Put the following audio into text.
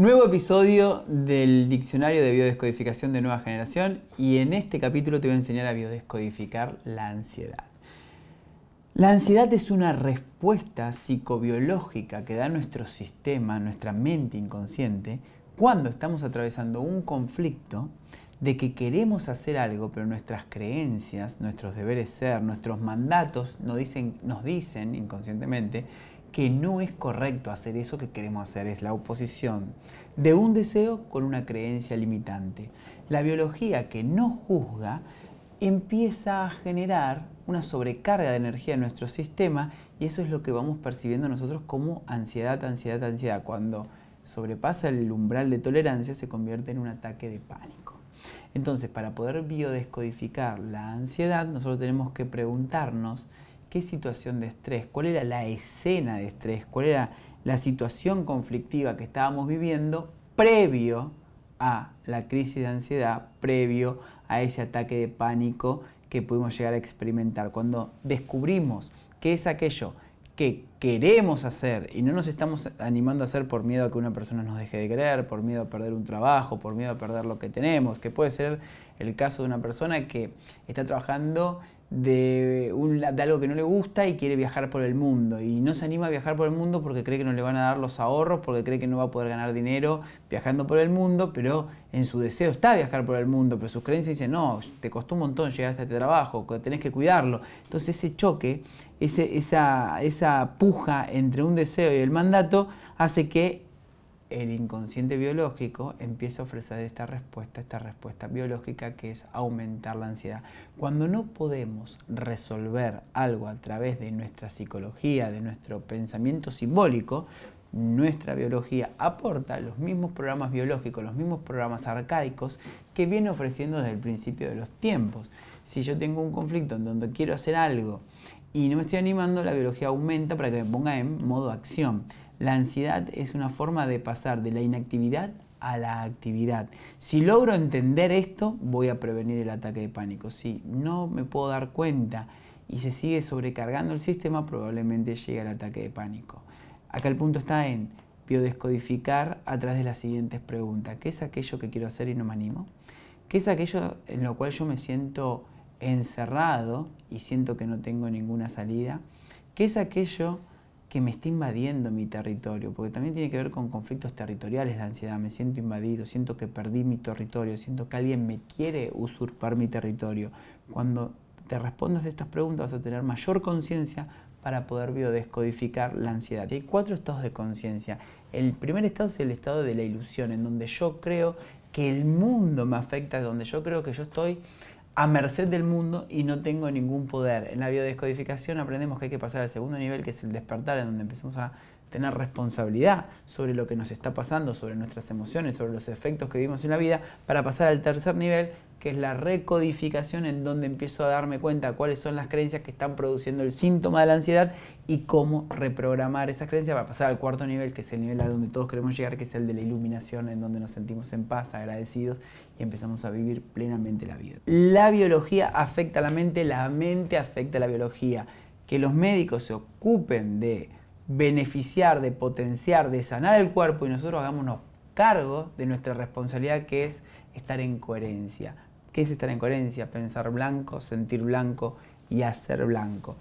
Nuevo episodio del Diccionario de Biodescodificación de Nueva Generación y en este capítulo te voy a enseñar a biodescodificar la ansiedad. La ansiedad es una respuesta psicobiológica que da nuestro sistema, nuestra mente inconsciente, cuando estamos atravesando un conflicto de que queremos hacer algo, pero nuestras creencias, nuestros deberes ser, nuestros mandatos nos dicen, nos dicen inconscientemente que no es correcto hacer eso que queremos hacer, es la oposición de un deseo con una creencia limitante. La biología que no juzga empieza a generar una sobrecarga de energía en nuestro sistema y eso es lo que vamos percibiendo nosotros como ansiedad, ansiedad, ansiedad. Cuando sobrepasa el umbral de tolerancia se convierte en un ataque de pánico. Entonces, para poder biodescodificar la ansiedad, nosotros tenemos que preguntarnos qué situación de estrés, cuál era la escena de estrés, cuál era la situación conflictiva que estábamos viviendo previo a la crisis de ansiedad, previo a ese ataque de pánico que pudimos llegar a experimentar. Cuando descubrimos qué es aquello que queremos hacer y no nos estamos animando a hacer por miedo a que una persona nos deje de creer, por miedo a perder un trabajo, por miedo a perder lo que tenemos, que puede ser el caso de una persona que está trabajando de, algo que no le gusta y quiere viajar por el mundo. Y no se anima a viajar por el mundo porque cree que no le van a dar los ahorros, porque cree que no va a poder ganar dinero viajando por el mundo, pero en su deseo está viajar por el mundo, pero sus creencias dicen, no, te costó un montón llegar hasta este trabajo, tenés que cuidarlo. Entonces ese choque, esa, esa puja entre un deseo y el mandato hace que el inconsciente biológico empieza a ofrecer esta respuesta, esta respuesta biológica que es aumentar la ansiedad. Cuando no podemos resolver algo a través de nuestra psicología, de nuestro pensamiento simbólico, nuestra biología aporta los mismos programas biológicos, los mismos programas arcaicos que viene ofreciendo desde el principio de los tiempos. Si yo tengo un conflicto en donde quiero hacer algo y no me estoy animando, la biología aumenta para que me ponga en modo acción. La ansiedad es una forma de pasar de la inactividad a la actividad. Si logro entender esto, voy a prevenir el ataque de pánico. Si no me puedo dar cuenta y se sigue sobrecargando el sistema, probablemente llegue el ataque de pánico. Acá el punto está en biodescodificar a través de las siguientes preguntas. ¿Qué es aquello que quiero hacer y no me animo? ¿Qué es aquello en lo cual yo me siento encerrado y siento que no tengo ninguna salida? ¿Qué es aquello que me está invadiendo mi territorio, porque también tiene que ver con conflictos territoriales la ansiedad, me siento invadido, siento que perdí mi territorio, siento que alguien me quiere usurpar mi territorio. Cuando te respondas a estas preguntas vas a tener mayor conciencia para poder biodescodificar la ansiedad. hay cuatro estados de conciencia. El primer estado es el estado de la ilusión, en donde yo creo que el mundo me afecta, donde yo creo que yo estoy a merced del mundo y no tengo ningún poder. En la biodescodificación aprendemos que hay que pasar al segundo nivel, que es el despertar, en donde empezamos a tener responsabilidad sobre lo que nos está pasando, sobre nuestras emociones, sobre los efectos que vivimos en la vida, para pasar al tercer nivel, que es la recodificación en donde empiezo a darme cuenta cuáles son las creencias que están produciendo el síntoma de la ansiedad y cómo reprogramar esas creencias para pasar al cuarto nivel, que es el nivel a donde todos queremos llegar, que es el de la iluminación, en donde nos sentimos en paz, agradecidos y empezamos a vivir plenamente la vida. La biología afecta a la mente, la mente afecta a la biología. Que los médicos se ocupen de beneficiar, de potenciar, de sanar el cuerpo y nosotros hagámonos cargo de nuestra responsabilidad que es estar en coherencia ¿Qué es estar en coherencia? Pensar blanco, sentir blanco y hacer blanco.